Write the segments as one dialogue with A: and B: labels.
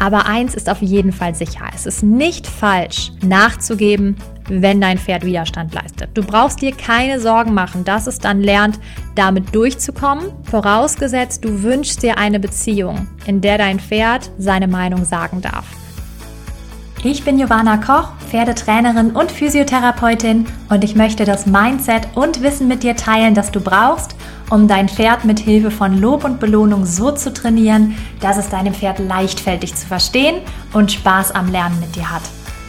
A: Aber eins ist auf jeden Fall sicher. Es ist nicht falsch, nachzugeben, wenn dein Pferd Widerstand leistet. Du brauchst dir keine Sorgen machen, dass es dann lernt, damit durchzukommen. Vorausgesetzt, du wünschst dir eine Beziehung, in der dein Pferd seine Meinung sagen darf. Ich bin Giovanna Koch, Pferdetrainerin und Physiotherapeutin und ich möchte das Mindset und Wissen mit dir teilen, das du brauchst, um dein Pferd mit Hilfe von Lob und Belohnung so zu trainieren, dass es deinem Pferd leicht fällt, dich zu verstehen und Spaß am Lernen mit dir hat.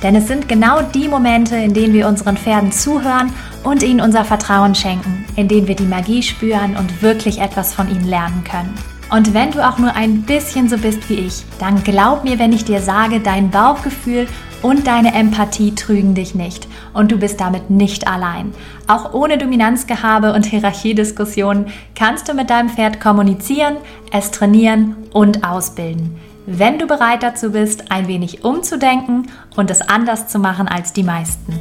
A: Denn es sind genau die Momente, in denen wir unseren Pferden zuhören und ihnen unser Vertrauen schenken, in denen wir die Magie spüren und wirklich etwas von ihnen lernen können. Und wenn du auch nur ein bisschen so bist wie ich, dann glaub mir, wenn ich dir sage, dein Bauchgefühl und deine Empathie trügen dich nicht. Und du bist damit nicht allein. Auch ohne Dominanzgehabe und Hierarchiediskussionen kannst du mit deinem Pferd kommunizieren, es trainieren und ausbilden. Wenn du bereit dazu bist, ein wenig umzudenken und es anders zu machen als die meisten.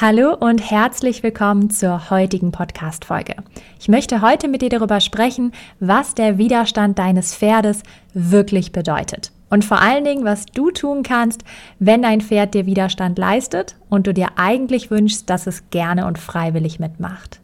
A: Hallo und herzlich willkommen zur heutigen Podcast-Folge. Ich möchte heute mit dir darüber sprechen, was der Widerstand deines Pferdes wirklich bedeutet. Und vor allen Dingen, was du tun kannst, wenn dein Pferd dir Widerstand leistet und du dir eigentlich wünschst, dass es gerne und freiwillig mitmacht.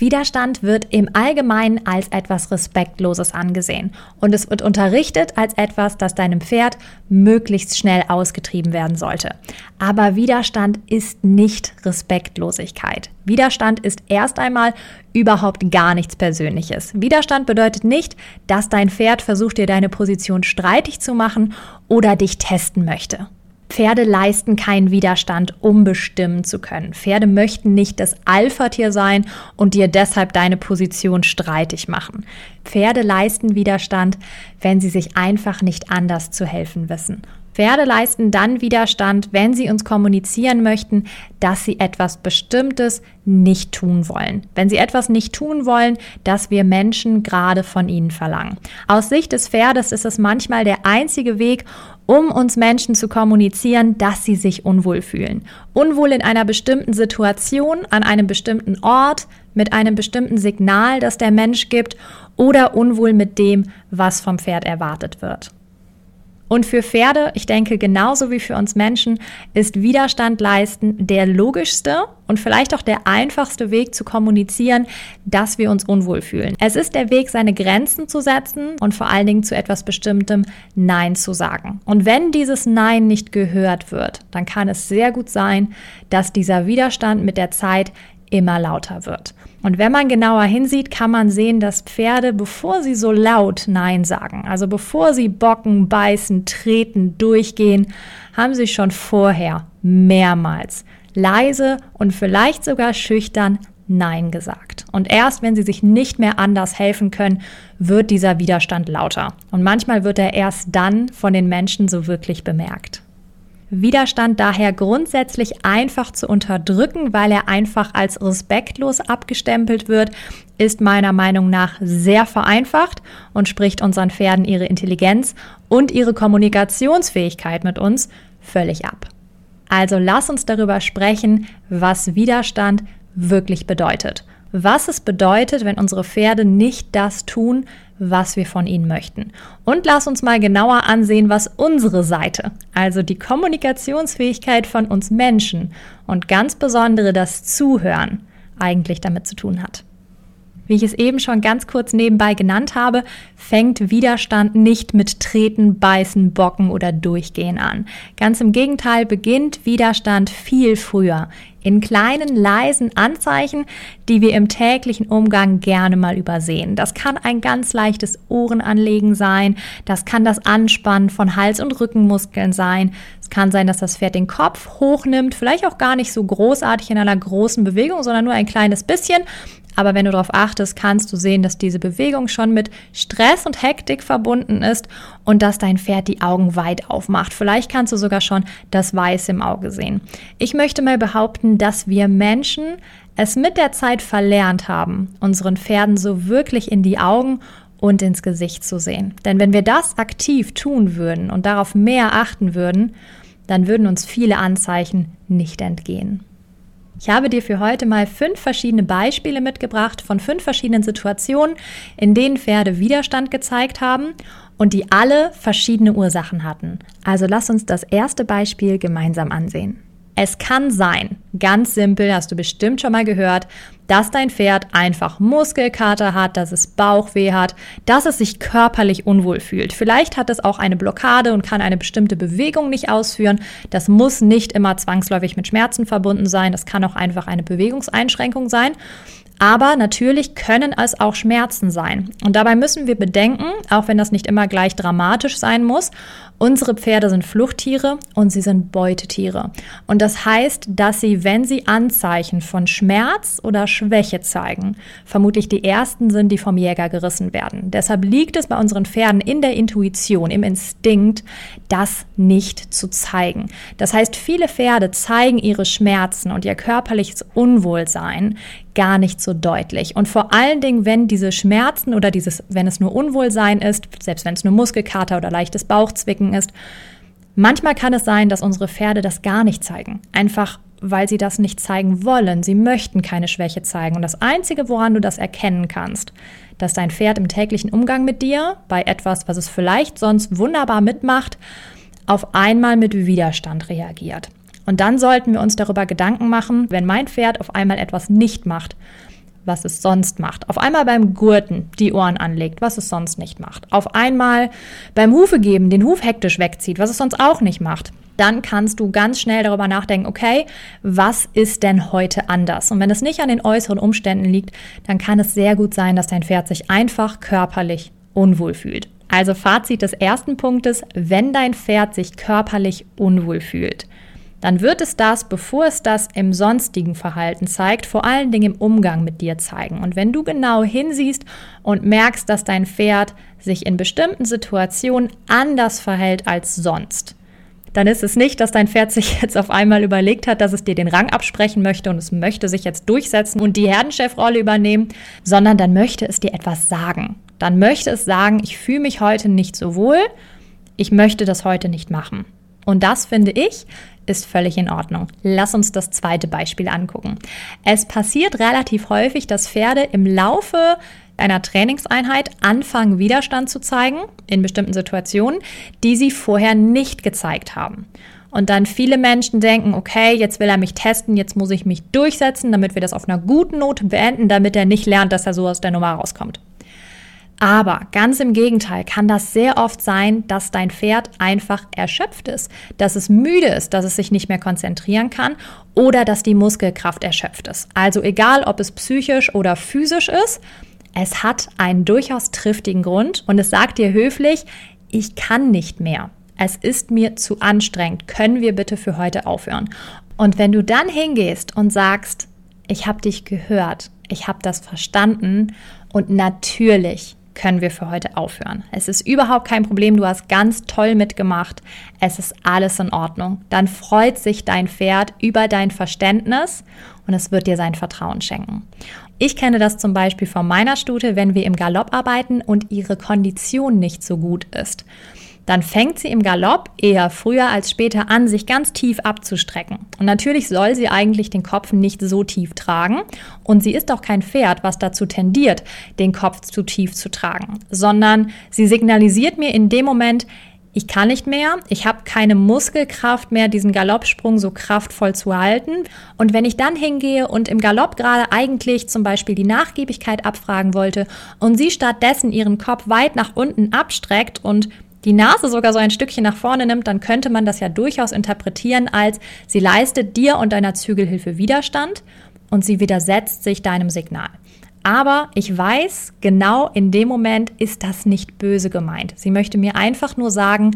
A: Widerstand wird im Allgemeinen als etwas Respektloses angesehen und es wird unterrichtet als etwas, das deinem Pferd möglichst schnell ausgetrieben werden sollte. Aber Widerstand ist nicht Respektlosigkeit. Widerstand ist erst einmal überhaupt gar nichts Persönliches. Widerstand bedeutet nicht, dass dein Pferd versucht, dir deine Position streitig zu machen oder dich testen möchte. Pferde leisten keinen Widerstand, um bestimmen zu können. Pferde möchten nicht das Alpha-Tier sein und dir deshalb deine Position streitig machen. Pferde leisten Widerstand, wenn sie sich einfach nicht anders zu helfen wissen. Pferde leisten dann Widerstand, wenn sie uns kommunizieren möchten, dass sie etwas Bestimmtes nicht tun wollen. Wenn sie etwas nicht tun wollen, das wir Menschen gerade von ihnen verlangen. Aus Sicht des Pferdes ist es manchmal der einzige Weg, um uns Menschen zu kommunizieren, dass sie sich unwohl fühlen. Unwohl in einer bestimmten Situation, an einem bestimmten Ort, mit einem bestimmten Signal, das der Mensch gibt, oder unwohl mit dem, was vom Pferd erwartet wird. Und für Pferde, ich denke genauso wie für uns Menschen, ist Widerstand leisten der logischste und vielleicht auch der einfachste Weg zu kommunizieren, dass wir uns unwohl fühlen. Es ist der Weg, seine Grenzen zu setzen und vor allen Dingen zu etwas Bestimmtem Nein zu sagen. Und wenn dieses Nein nicht gehört wird, dann kann es sehr gut sein, dass dieser Widerstand mit der Zeit immer lauter wird. Und wenn man genauer hinsieht, kann man sehen, dass Pferde, bevor sie so laut Nein sagen, also bevor sie bocken, beißen, treten, durchgehen, haben sie schon vorher mehrmals leise und vielleicht sogar schüchtern Nein gesagt. Und erst wenn sie sich nicht mehr anders helfen können, wird dieser Widerstand lauter. Und manchmal wird er erst dann von den Menschen so wirklich bemerkt. Widerstand daher grundsätzlich einfach zu unterdrücken, weil er einfach als respektlos abgestempelt wird, ist meiner Meinung nach sehr vereinfacht und spricht unseren Pferden ihre Intelligenz und ihre Kommunikationsfähigkeit mit uns völlig ab. Also lass uns darüber sprechen, was Widerstand wirklich bedeutet was es bedeutet, wenn unsere Pferde nicht das tun, was wir von ihnen möchten. Und lass uns mal genauer ansehen, was unsere Seite, also die Kommunikationsfähigkeit von uns Menschen und ganz besondere das Zuhören eigentlich damit zu tun hat. Wie ich es eben schon ganz kurz nebenbei genannt habe, fängt Widerstand nicht mit Treten, Beißen, Bocken oder Durchgehen an. Ganz im Gegenteil beginnt Widerstand viel früher, in kleinen, leisen Anzeichen, die wir im täglichen Umgang gerne mal übersehen. Das kann ein ganz leichtes Ohrenanlegen sein, das kann das Anspannen von Hals- und Rückenmuskeln sein, es kann sein, dass das Pferd den Kopf hochnimmt, vielleicht auch gar nicht so großartig in einer großen Bewegung, sondern nur ein kleines bisschen. Aber wenn du darauf achtest, kannst du sehen, dass diese Bewegung schon mit Stress und Hektik verbunden ist und dass dein Pferd die Augen weit aufmacht. Vielleicht kannst du sogar schon das Weiß im Auge sehen. Ich möchte mal behaupten, dass wir Menschen es mit der Zeit verlernt haben, unseren Pferden so wirklich in die Augen und ins Gesicht zu sehen. Denn wenn wir das aktiv tun würden und darauf mehr achten würden, dann würden uns viele Anzeichen nicht entgehen. Ich habe dir für heute mal fünf verschiedene Beispiele mitgebracht von fünf verschiedenen Situationen, in denen Pferde Widerstand gezeigt haben und die alle verschiedene Ursachen hatten. Also lass uns das erste Beispiel gemeinsam ansehen. Es kann sein, ganz simpel, hast du bestimmt schon mal gehört, dass dein Pferd einfach Muskelkater hat, dass es Bauchweh hat, dass es sich körperlich unwohl fühlt. Vielleicht hat es auch eine Blockade und kann eine bestimmte Bewegung nicht ausführen. Das muss nicht immer zwangsläufig mit Schmerzen verbunden sein. Das kann auch einfach eine Bewegungseinschränkung sein. Aber natürlich können es auch Schmerzen sein. Und dabei müssen wir bedenken, auch wenn das nicht immer gleich dramatisch sein muss, unsere Pferde sind Fluchttiere und sie sind Beutetiere. Und das heißt, dass sie, wenn sie Anzeichen von Schmerz oder Schwäche zeigen, vermutlich die ersten sind, die vom Jäger gerissen werden. Deshalb liegt es bei unseren Pferden in der Intuition, im Instinkt, das nicht zu zeigen. Das heißt, viele Pferde zeigen ihre Schmerzen und ihr körperliches Unwohlsein gar nicht so deutlich. Und vor allen Dingen, wenn diese Schmerzen oder dieses, wenn es nur Unwohlsein ist, selbst wenn es nur Muskelkater oder leichtes Bauchzwicken ist, manchmal kann es sein, dass unsere Pferde das gar nicht zeigen. Einfach weil sie das nicht zeigen wollen. Sie möchten keine Schwäche zeigen. Und das Einzige, woran du das erkennen kannst, dass dein Pferd im täglichen Umgang mit dir bei etwas, was es vielleicht sonst wunderbar mitmacht, auf einmal mit Widerstand reagiert. Und dann sollten wir uns darüber Gedanken machen, wenn mein Pferd auf einmal etwas nicht macht, was es sonst macht. Auf einmal beim Gurten die Ohren anlegt, was es sonst nicht macht. Auf einmal beim Hufe geben den Huf hektisch wegzieht, was es sonst auch nicht macht. Dann kannst du ganz schnell darüber nachdenken, okay, was ist denn heute anders? Und wenn es nicht an den äußeren Umständen liegt, dann kann es sehr gut sein, dass dein Pferd sich einfach körperlich unwohl fühlt. Also Fazit des ersten Punktes, wenn dein Pferd sich körperlich unwohl fühlt, dann wird es das, bevor es das im sonstigen Verhalten zeigt, vor allen Dingen im Umgang mit dir zeigen. Und wenn du genau hinsiehst und merkst, dass dein Pferd sich in bestimmten Situationen anders verhält als sonst, dann ist es nicht, dass dein Pferd sich jetzt auf einmal überlegt hat, dass es dir den Rang absprechen möchte und es möchte sich jetzt durchsetzen und die Herdenchefrolle übernehmen, sondern dann möchte es dir etwas sagen. Dann möchte es sagen, ich fühle mich heute nicht so wohl, ich möchte das heute nicht machen. Und das finde ich ist völlig in Ordnung. Lass uns das zweite Beispiel angucken. Es passiert relativ häufig, dass Pferde im Laufe einer Trainingseinheit anfangen, Widerstand zu zeigen in bestimmten Situationen, die sie vorher nicht gezeigt haben. Und dann viele Menschen denken, okay, jetzt will er mich testen, jetzt muss ich mich durchsetzen, damit wir das auf einer guten Note beenden, damit er nicht lernt, dass er so aus der Nummer rauskommt. Aber ganz im Gegenteil kann das sehr oft sein, dass dein Pferd einfach erschöpft ist, dass es müde ist, dass es sich nicht mehr konzentrieren kann oder dass die Muskelkraft erschöpft ist. Also egal, ob es psychisch oder physisch ist, es hat einen durchaus triftigen Grund und es sagt dir höflich, ich kann nicht mehr. Es ist mir zu anstrengend. Können wir bitte für heute aufhören? Und wenn du dann hingehst und sagst, ich habe dich gehört, ich habe das verstanden und natürlich können wir für heute aufhören. Es ist überhaupt kein Problem, du hast ganz toll mitgemacht, es ist alles in Ordnung. Dann freut sich dein Pferd über dein Verständnis und es wird dir sein Vertrauen schenken. Ich kenne das zum Beispiel von meiner Stute, wenn wir im Galopp arbeiten und ihre Kondition nicht so gut ist dann fängt sie im Galopp eher früher als später an, sich ganz tief abzustrecken. Und natürlich soll sie eigentlich den Kopf nicht so tief tragen. Und sie ist auch kein Pferd, was dazu tendiert, den Kopf zu tief zu tragen, sondern sie signalisiert mir in dem Moment, ich kann nicht mehr, ich habe keine Muskelkraft mehr, diesen Galoppsprung so kraftvoll zu halten. Und wenn ich dann hingehe und im Galopp gerade eigentlich zum Beispiel die Nachgiebigkeit abfragen wollte und sie stattdessen ihren Kopf weit nach unten abstreckt und die Nase sogar so ein Stückchen nach vorne nimmt, dann könnte man das ja durchaus interpretieren als, sie leistet dir und deiner Zügelhilfe Widerstand und sie widersetzt sich deinem Signal. Aber ich weiß, genau in dem Moment ist das nicht böse gemeint. Sie möchte mir einfach nur sagen,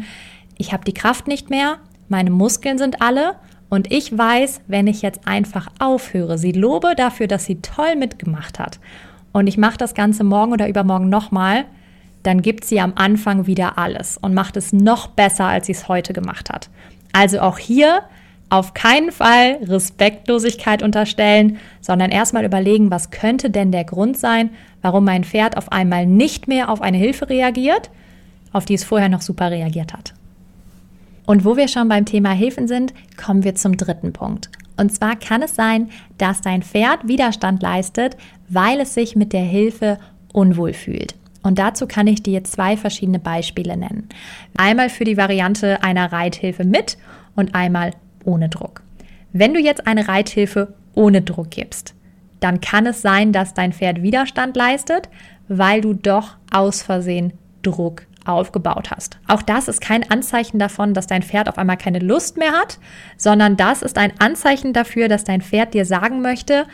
A: ich habe die Kraft nicht mehr, meine Muskeln sind alle und ich weiß, wenn ich jetzt einfach aufhöre, sie lobe dafür, dass sie toll mitgemacht hat und ich mache das Ganze morgen oder übermorgen nochmal, dann gibt sie am Anfang wieder alles und macht es noch besser, als sie es heute gemacht hat. Also auch hier auf keinen Fall Respektlosigkeit unterstellen, sondern erstmal überlegen, was könnte denn der Grund sein, warum mein Pferd auf einmal nicht mehr auf eine Hilfe reagiert, auf die es vorher noch super reagiert hat. Und wo wir schon beim Thema Hilfen sind, kommen wir zum dritten Punkt. Und zwar kann es sein, dass dein Pferd Widerstand leistet, weil es sich mit der Hilfe unwohl fühlt. Und dazu kann ich dir zwei verschiedene Beispiele nennen. Einmal für die Variante einer Reithilfe mit und einmal ohne Druck. Wenn du jetzt eine Reithilfe ohne Druck gibst, dann kann es sein, dass dein Pferd Widerstand leistet, weil du doch aus Versehen Druck aufgebaut hast. Auch das ist kein Anzeichen davon, dass dein Pferd auf einmal keine Lust mehr hat, sondern das ist ein Anzeichen dafür, dass dein Pferd dir sagen möchte,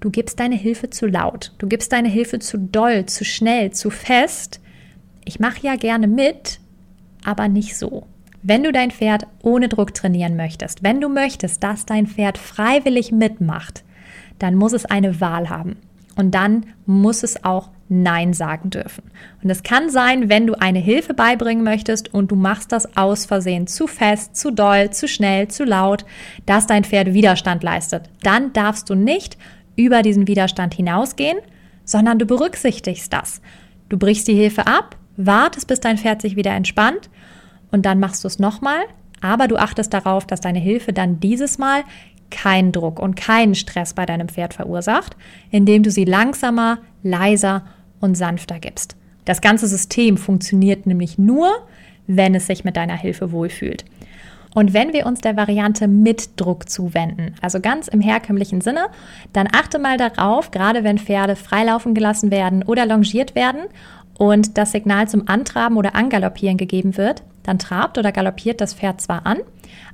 A: du gibst deine Hilfe zu laut, du gibst deine Hilfe zu doll, zu schnell, zu fest. Ich mache ja gerne mit, aber nicht so. Wenn du dein Pferd ohne Druck trainieren möchtest, wenn du möchtest, dass dein Pferd freiwillig mitmacht, dann muss es eine Wahl haben. Und dann muss es auch Nein sagen dürfen. Und es kann sein, wenn du eine Hilfe beibringen möchtest und du machst das aus Versehen zu fest, zu doll, zu schnell, zu laut, dass dein Pferd Widerstand leistet. Dann darfst du nicht über diesen Widerstand hinausgehen, sondern du berücksichtigst das. Du brichst die Hilfe ab, wartest, bis dein Pferd sich wieder entspannt und dann machst du es nochmal, aber du achtest darauf, dass deine Hilfe dann dieses Mal keinen Druck und keinen Stress bei deinem Pferd verursacht, indem du sie langsamer, leiser und sanfter gibst. Das ganze System funktioniert nämlich nur, wenn es sich mit deiner Hilfe wohlfühlt. Und wenn wir uns der Variante mit Druck zuwenden, also ganz im herkömmlichen Sinne, dann achte mal darauf, gerade wenn Pferde freilaufen gelassen werden oder longiert werden und das Signal zum Antraben oder Angaloppieren gegeben wird, dann trabt oder galoppiert das Pferd zwar an,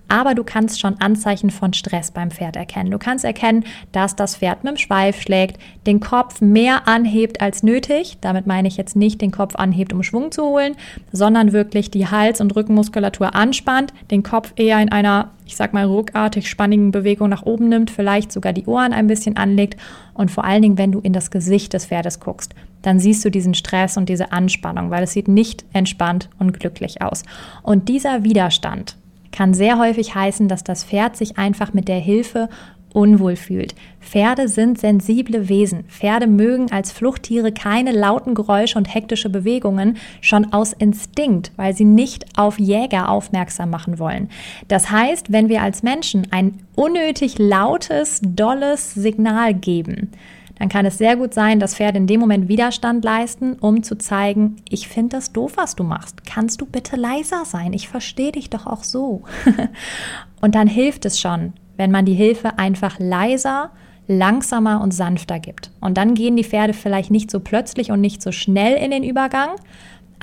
A: aber du kannst schon Anzeichen von Stress beim Pferd erkennen. Du kannst erkennen, dass das Pferd mit dem Schweif schlägt, den Kopf mehr anhebt als nötig. Damit meine ich jetzt nicht den Kopf anhebt, um Schwung zu holen, sondern wirklich die Hals- und Rückenmuskulatur anspannt, den Kopf eher in einer, ich sag mal, ruckartig spannigen Bewegung nach oben nimmt, vielleicht sogar die Ohren ein bisschen anlegt und vor allen Dingen, wenn du in das Gesicht des Pferdes guckst, dann siehst du diesen Stress und diese Anspannung, weil es sieht nicht entspannt und glücklich aus. Und dieser Widerstand, kann sehr häufig heißen, dass das Pferd sich einfach mit der Hilfe unwohl fühlt. Pferde sind sensible Wesen. Pferde mögen als Fluchttiere keine lauten Geräusche und hektische Bewegungen, schon aus Instinkt, weil sie nicht auf Jäger aufmerksam machen wollen. Das heißt, wenn wir als Menschen ein unnötig lautes, dolles Signal geben, dann kann es sehr gut sein, dass Pferde in dem Moment Widerstand leisten, um zu zeigen, ich finde das doof, was du machst. Kannst du bitte leiser sein? Ich verstehe dich doch auch so. und dann hilft es schon, wenn man die Hilfe einfach leiser, langsamer und sanfter gibt. Und dann gehen die Pferde vielleicht nicht so plötzlich und nicht so schnell in den Übergang,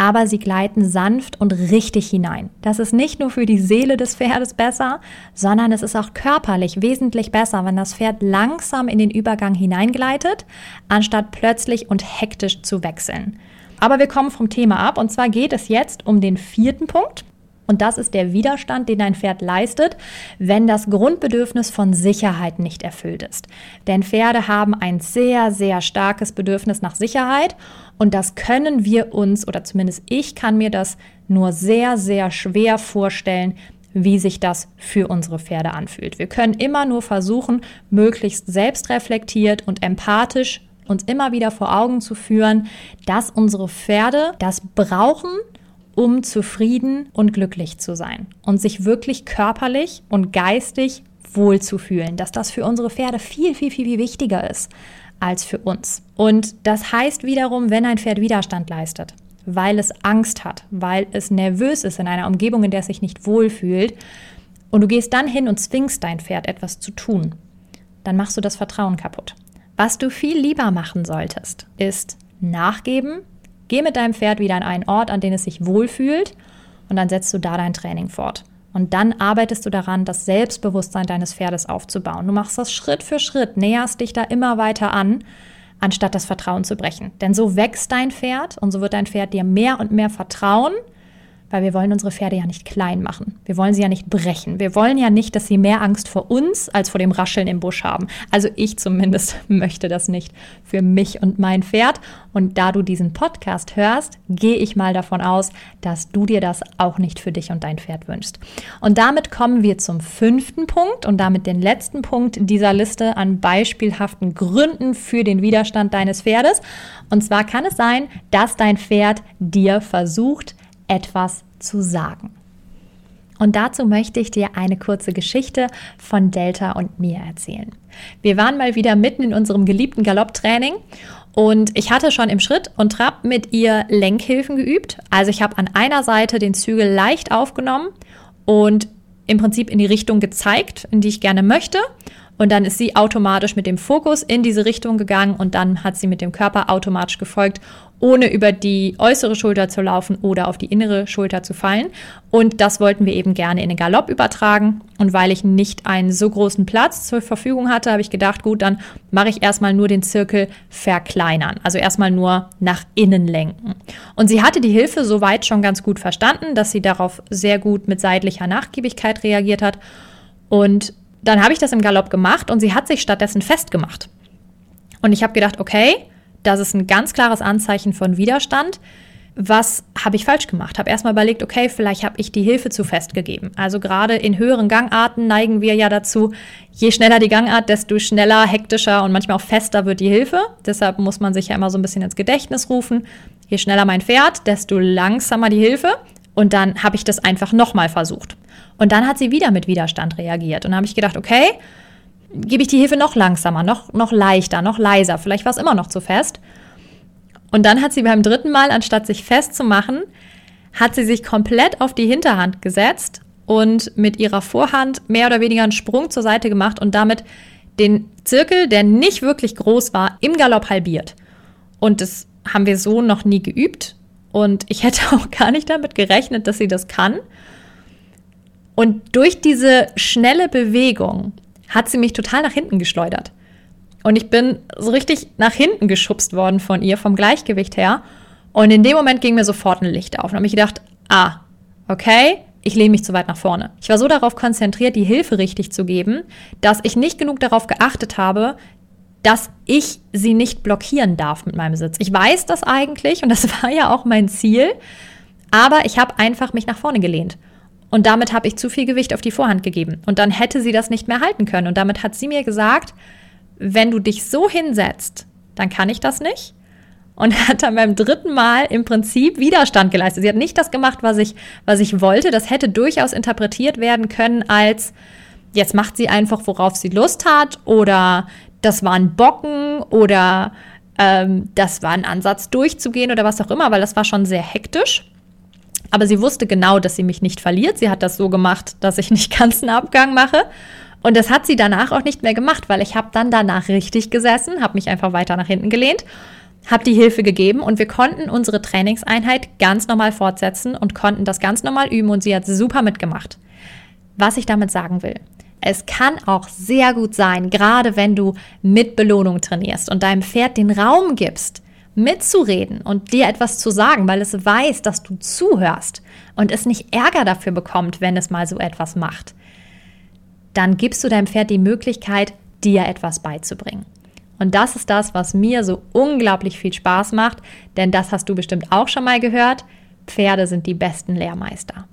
A: aber sie gleiten sanft und richtig hinein. Das ist nicht nur für die Seele des Pferdes besser, sondern es ist auch körperlich wesentlich besser, wenn das Pferd langsam in den Übergang hineingleitet, anstatt plötzlich und hektisch zu wechseln. Aber wir kommen vom Thema ab und zwar geht es jetzt um den vierten Punkt. Und das ist der Widerstand, den dein Pferd leistet, wenn das Grundbedürfnis von Sicherheit nicht erfüllt ist. Denn Pferde haben ein sehr, sehr starkes Bedürfnis nach Sicherheit und das können wir uns, oder zumindest ich kann mir das nur sehr, sehr schwer vorstellen, wie sich das für unsere Pferde anfühlt. Wir können immer nur versuchen, möglichst selbstreflektiert und empathisch uns immer wieder vor Augen zu führen, dass unsere Pferde das brauchen, um zufrieden und glücklich zu sein und sich wirklich körperlich und geistig wohlzufühlen, dass das für unsere Pferde viel, viel, viel, viel wichtiger ist als für uns. Und das heißt wiederum, wenn ein Pferd Widerstand leistet, weil es Angst hat, weil es nervös ist in einer Umgebung, in der es sich nicht wohlfühlt, und du gehst dann hin und zwingst dein Pferd etwas zu tun, dann machst du das Vertrauen kaputt. Was du viel lieber machen solltest, ist nachgeben, Geh mit deinem Pferd wieder an einen Ort, an den es sich wohlfühlt und dann setzt du da dein Training fort. Und dann arbeitest du daran, das Selbstbewusstsein deines Pferdes aufzubauen. Du machst das Schritt für Schritt, näherst dich da immer weiter an, anstatt das Vertrauen zu brechen. Denn so wächst dein Pferd und so wird dein Pferd dir mehr und mehr vertrauen weil wir wollen unsere Pferde ja nicht klein machen. Wir wollen sie ja nicht brechen. Wir wollen ja nicht, dass sie mehr Angst vor uns als vor dem Rascheln im Busch haben. Also ich zumindest möchte das nicht für mich und mein Pferd. Und da du diesen Podcast hörst, gehe ich mal davon aus, dass du dir das auch nicht für dich und dein Pferd wünschst. Und damit kommen wir zum fünften Punkt und damit den letzten Punkt dieser Liste an beispielhaften Gründen für den Widerstand deines Pferdes. Und zwar kann es sein, dass dein Pferd dir versucht, etwas zu sagen. Und dazu möchte ich dir eine kurze Geschichte von Delta und mir erzählen. Wir waren mal wieder mitten in unserem geliebten Galopptraining und ich hatte schon im Schritt und Trab mit ihr Lenkhilfen geübt. Also ich habe an einer Seite den Zügel leicht aufgenommen und im Prinzip in die Richtung gezeigt, in die ich gerne möchte. Und dann ist sie automatisch mit dem Fokus in diese Richtung gegangen und dann hat sie mit dem Körper automatisch gefolgt ohne über die äußere Schulter zu laufen oder auf die innere Schulter zu fallen. Und das wollten wir eben gerne in den Galopp übertragen. Und weil ich nicht einen so großen Platz zur Verfügung hatte, habe ich gedacht, gut, dann mache ich erstmal nur den Zirkel verkleinern. Also erstmal nur nach innen lenken. Und sie hatte die Hilfe soweit schon ganz gut verstanden, dass sie darauf sehr gut mit seitlicher Nachgiebigkeit reagiert hat. Und dann habe ich das im Galopp gemacht und sie hat sich stattdessen festgemacht. Und ich habe gedacht, okay, das ist ein ganz klares Anzeichen von Widerstand. Was habe ich falsch gemacht? Habe erstmal überlegt, okay, vielleicht habe ich die Hilfe zu fest gegeben. Also gerade in höheren Gangarten neigen wir ja dazu, je schneller die Gangart, desto schneller, hektischer und manchmal auch fester wird die Hilfe. Deshalb muss man sich ja immer so ein bisschen ins Gedächtnis rufen. Je schneller mein Pferd, desto langsamer die Hilfe. Und dann habe ich das einfach nochmal versucht. Und dann hat sie wieder mit Widerstand reagiert. Und dann habe ich gedacht, okay, gebe ich die Hilfe noch langsamer, noch, noch leichter, noch leiser. Vielleicht war es immer noch zu fest. Und dann hat sie beim dritten Mal, anstatt sich festzumachen, hat sie sich komplett auf die Hinterhand gesetzt und mit ihrer Vorhand mehr oder weniger einen Sprung zur Seite gemacht und damit den Zirkel, der nicht wirklich groß war, im Galopp halbiert. Und das haben wir so noch nie geübt. Und ich hätte auch gar nicht damit gerechnet, dass sie das kann. Und durch diese schnelle Bewegung hat sie mich total nach hinten geschleudert. Und ich bin so richtig nach hinten geschubst worden von ihr, vom Gleichgewicht her. Und in dem Moment ging mir sofort ein Licht auf. Und habe ich gedacht, ah, okay, ich lehne mich zu weit nach vorne. Ich war so darauf konzentriert, die Hilfe richtig zu geben, dass ich nicht genug darauf geachtet habe, dass ich sie nicht blockieren darf mit meinem Sitz. Ich weiß das eigentlich und das war ja auch mein Ziel, aber ich habe einfach mich nach vorne gelehnt. Und damit habe ich zu viel Gewicht auf die Vorhand gegeben. Und dann hätte sie das nicht mehr halten können. Und damit hat sie mir gesagt, wenn du dich so hinsetzt, dann kann ich das nicht. Und hat dann beim dritten Mal im Prinzip Widerstand geleistet. Sie hat nicht das gemacht, was ich, was ich wollte. Das hätte durchaus interpretiert werden können als, jetzt macht sie einfach, worauf sie Lust hat. Oder das war ein Bocken. Oder ähm, das war ein Ansatz durchzugehen oder was auch immer, weil das war schon sehr hektisch. Aber sie wusste genau, dass sie mich nicht verliert. Sie hat das so gemacht, dass ich nicht ganz einen Abgang mache. Und das hat sie danach auch nicht mehr gemacht, weil ich habe dann danach richtig gesessen, habe mich einfach weiter nach hinten gelehnt, habe die Hilfe gegeben und wir konnten unsere Trainingseinheit ganz normal fortsetzen und konnten das ganz normal üben und sie hat super mitgemacht. Was ich damit sagen will. Es kann auch sehr gut sein, gerade wenn du mit Belohnung trainierst und deinem Pferd den Raum gibst, mitzureden und dir etwas zu sagen, weil es weiß, dass du zuhörst und es nicht Ärger dafür bekommt, wenn es mal so etwas macht, dann gibst du deinem Pferd die Möglichkeit, dir etwas beizubringen. Und das ist das, was mir so unglaublich viel Spaß macht, denn das hast du bestimmt auch schon mal gehört. Pferde sind die besten Lehrmeister.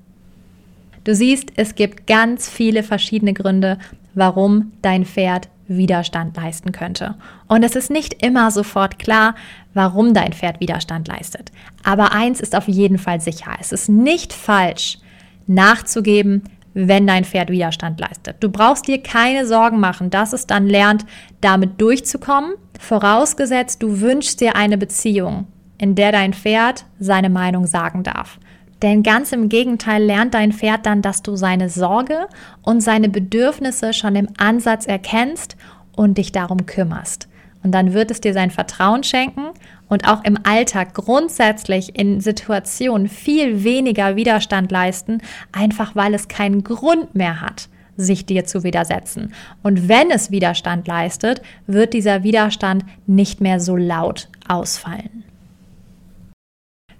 A: Du siehst, es gibt ganz viele verschiedene Gründe, warum dein Pferd Widerstand leisten könnte. Und es ist nicht immer sofort klar, warum dein Pferd Widerstand leistet. Aber eins ist auf jeden Fall sicher. Es ist nicht falsch, nachzugeben, wenn dein Pferd Widerstand leistet. Du brauchst dir keine Sorgen machen, dass es dann lernt, damit durchzukommen, vorausgesetzt du wünschst dir eine Beziehung, in der dein Pferd seine Meinung sagen darf. Denn ganz im Gegenteil lernt dein Pferd dann, dass du seine Sorge und seine Bedürfnisse schon im Ansatz erkennst und dich darum kümmerst. Und dann wird es dir sein Vertrauen schenken und auch im Alltag grundsätzlich in Situationen viel weniger Widerstand leisten, einfach weil es keinen Grund mehr hat, sich dir zu widersetzen. Und wenn es Widerstand leistet, wird dieser Widerstand nicht mehr so laut ausfallen.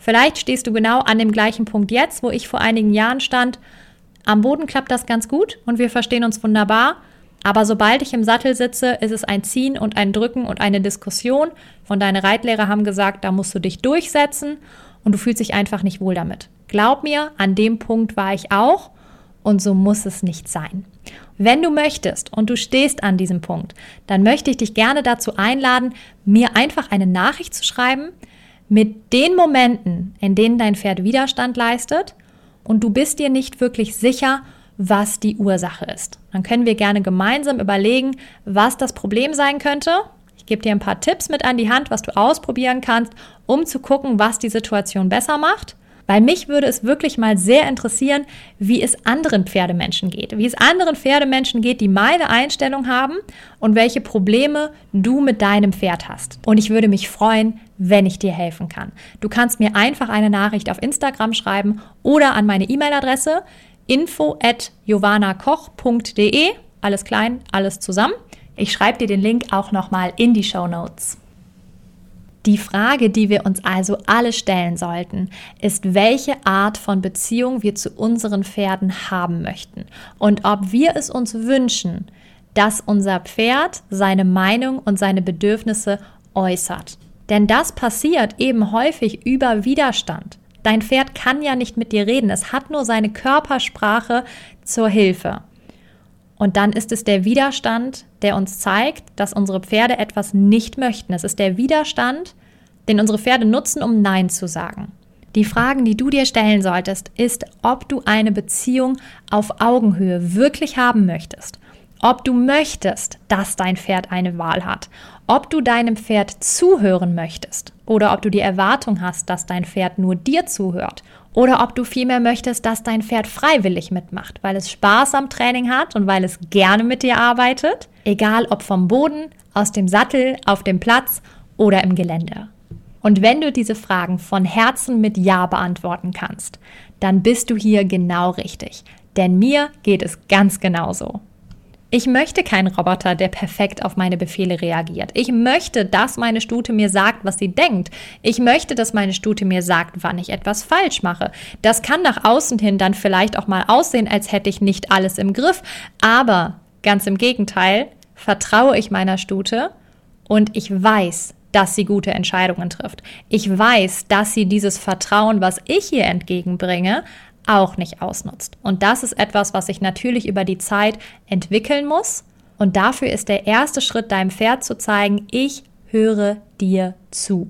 A: Vielleicht stehst du genau an dem gleichen Punkt jetzt, wo ich vor einigen Jahren stand. Am Boden klappt das ganz gut und wir verstehen uns wunderbar. Aber sobald ich im Sattel sitze, ist es ein Ziehen und ein Drücken und eine Diskussion. Von deine Reitlehrer haben gesagt, da musst du dich durchsetzen und du fühlst dich einfach nicht wohl damit. Glaub mir, an dem Punkt war ich auch und so muss es nicht sein. Wenn du möchtest und du stehst an diesem Punkt, dann möchte ich dich gerne dazu einladen, mir einfach eine Nachricht zu schreiben mit den Momenten, in denen dein Pferd Widerstand leistet und du bist dir nicht wirklich sicher, was die Ursache ist. Dann können wir gerne gemeinsam überlegen, was das Problem sein könnte. Ich gebe dir ein paar Tipps mit an die Hand, was du ausprobieren kannst, um zu gucken, was die Situation besser macht. Weil mich würde es wirklich mal sehr interessieren, wie es anderen Pferdemenschen geht. Wie es anderen Pferdemenschen geht, die meine Einstellung haben und welche Probleme du mit deinem Pferd hast. Und ich würde mich freuen, wenn ich dir helfen kann. Du kannst mir einfach eine Nachricht auf Instagram schreiben oder an meine E-Mail-Adresse info at jovanakoch.de. Alles klein, alles zusammen. Ich schreibe dir den Link auch nochmal in die Show Notes. Die Frage, die wir uns also alle stellen sollten, ist, welche Art von Beziehung wir zu unseren Pferden haben möchten und ob wir es uns wünschen, dass unser Pferd seine Meinung und seine Bedürfnisse äußert. Denn das passiert eben häufig über Widerstand. Dein Pferd kann ja nicht mit dir reden, es hat nur seine Körpersprache zur Hilfe. Und dann ist es der Widerstand, der uns zeigt, dass unsere Pferde etwas nicht möchten. Es ist der Widerstand, den unsere Pferde nutzen, um Nein zu sagen. Die Fragen, die du dir stellen solltest, ist, ob du eine Beziehung auf Augenhöhe wirklich haben möchtest. Ob du möchtest, dass dein Pferd eine Wahl hat. Ob du deinem Pferd zuhören möchtest. Oder ob du die Erwartung hast, dass dein Pferd nur dir zuhört. Oder ob du vielmehr möchtest, dass dein Pferd freiwillig mitmacht, weil es Spaß am Training hat und weil es gerne mit dir arbeitet. Egal ob vom Boden, aus dem Sattel, auf dem Platz oder im Gelände. Und wenn du diese Fragen von Herzen mit Ja beantworten kannst, dann bist du hier genau richtig. Denn mir geht es ganz genauso. Ich möchte keinen Roboter, der perfekt auf meine Befehle reagiert. Ich möchte, dass meine Stute mir sagt, was sie denkt. Ich möchte, dass meine Stute mir sagt, wann ich etwas falsch mache. Das kann nach außen hin dann vielleicht auch mal aussehen, als hätte ich nicht alles im Griff. Aber ganz im Gegenteil, vertraue ich meiner Stute und ich weiß, dass sie gute Entscheidungen trifft. Ich weiß, dass sie dieses Vertrauen, was ich ihr entgegenbringe, auch nicht ausnutzt. Und das ist etwas, was sich natürlich über die Zeit entwickeln muss. Und dafür ist der erste Schritt, deinem Pferd zu zeigen, ich höre dir zu.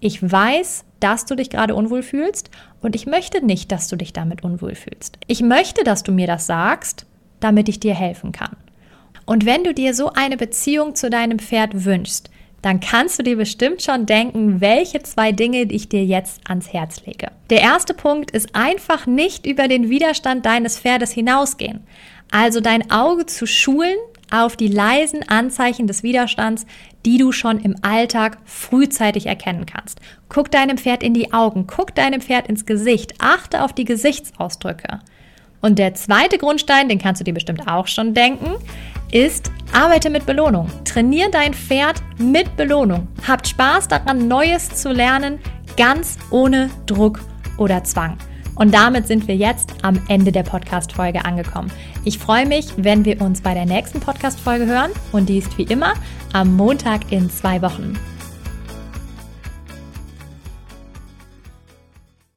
A: Ich weiß, dass du dich gerade unwohl fühlst und ich möchte nicht, dass du dich damit unwohl fühlst. Ich möchte, dass du mir das sagst, damit ich dir helfen kann. Und wenn du dir so eine Beziehung zu deinem Pferd wünschst, dann kannst du dir bestimmt schon denken, welche zwei Dinge ich dir jetzt ans Herz lege. Der erste Punkt ist einfach nicht über den Widerstand deines Pferdes hinausgehen. Also dein Auge zu schulen auf die leisen Anzeichen des Widerstands, die du schon im Alltag frühzeitig erkennen kannst. Guck deinem Pferd in die Augen, guck deinem Pferd ins Gesicht, achte auf die Gesichtsausdrücke. Und der zweite Grundstein, den kannst du dir bestimmt auch schon denken, ist, arbeite mit Belohnung. Trainier dein Pferd mit Belohnung. Habt Spaß daran, Neues zu lernen, ganz ohne Druck oder Zwang. Und damit sind wir jetzt am Ende der Podcast-Folge angekommen. Ich freue mich, wenn wir uns bei der nächsten Podcast-Folge hören. Und die ist wie immer am Montag in zwei Wochen.